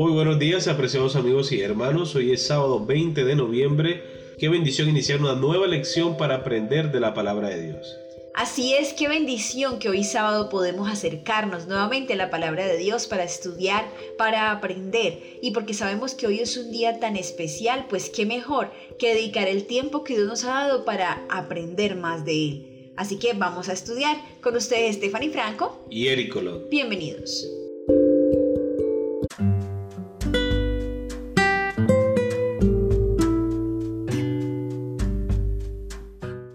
Muy buenos días, apreciados amigos y hermanos. Hoy es sábado 20 de noviembre. Qué bendición iniciar una nueva lección para aprender de la palabra de Dios. Así es, qué bendición que hoy sábado podemos acercarnos nuevamente a la palabra de Dios para estudiar, para aprender. Y porque sabemos que hoy es un día tan especial, pues qué mejor que dedicar el tiempo que Dios nos ha dado para aprender más de Él. Así que vamos a estudiar con ustedes Stephanie Franco y Eric Bienvenidos.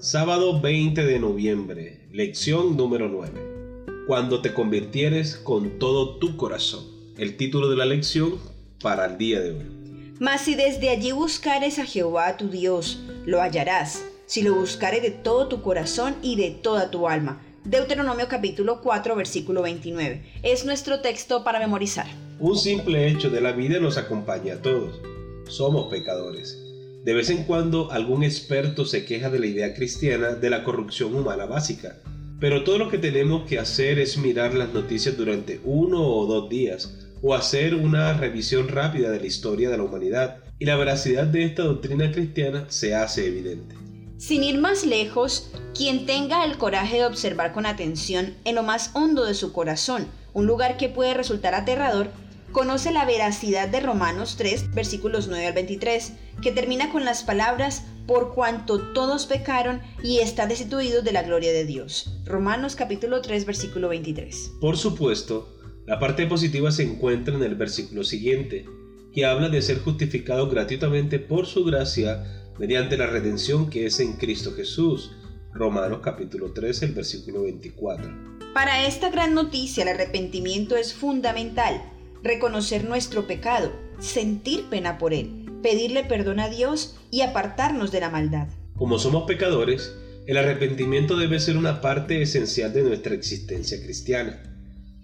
Sábado 20 de noviembre, lección número 9. Cuando te convirtieres con todo tu corazón. El título de la lección para el día de hoy. Mas si desde allí buscares a Jehová tu Dios, lo hallarás, si lo buscares de todo tu corazón y de toda tu alma. Deuteronomio capítulo 4 versículo 29. Es nuestro texto para memorizar. Un simple hecho de la vida nos acompaña a todos. Somos pecadores de vez en cuando algún experto se queja de la idea cristiana de la corrupción humana básica, pero todo lo que tenemos que hacer es mirar las noticias durante uno o dos días, o hacer una revisión rápida de la historia de la humanidad, y la veracidad de esta doctrina cristiana se hace evidente. Sin ir más lejos, quien tenga el coraje de observar con atención en lo más hondo de su corazón, un lugar que puede resultar aterrador, conoce la veracidad de Romanos 3, versículos 9 al 23, que termina con las palabras, por cuanto todos pecaron y están destituidos de la gloria de Dios. Romanos capítulo 3, versículo 23. Por supuesto, la parte positiva se encuentra en el versículo siguiente, que habla de ser justificado gratuitamente por su gracia mediante la redención que es en Cristo Jesús. Romanos capítulo 3, el versículo 24. Para esta gran noticia el arrepentimiento es fundamental reconocer nuestro pecado, sentir pena por él, pedirle perdón a Dios y apartarnos de la maldad. Como somos pecadores, el arrepentimiento debe ser una parte esencial de nuestra existencia cristiana.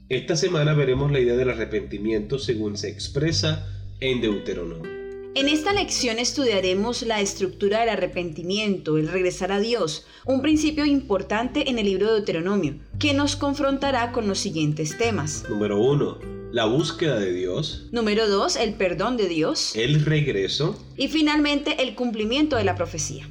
Esta semana veremos la idea del arrepentimiento según se expresa en Deuteronomio. En esta lección estudiaremos la estructura del arrepentimiento, el regresar a Dios, un principio importante en el libro de Deuteronomio, que nos confrontará con los siguientes temas. Número 1 la búsqueda de Dios. Número dos, el perdón de Dios. El regreso. Y finalmente, el cumplimiento de la profecía.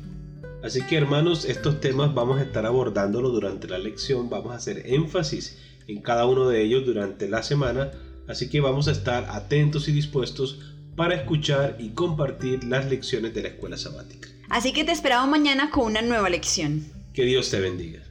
Así que hermanos, estos temas vamos a estar abordándolo durante la lección, vamos a hacer énfasis en cada uno de ellos durante la semana, así que vamos a estar atentos y dispuestos para escuchar y compartir las lecciones de la escuela sabática. Así que te esperamos mañana con una nueva lección. Que Dios te bendiga.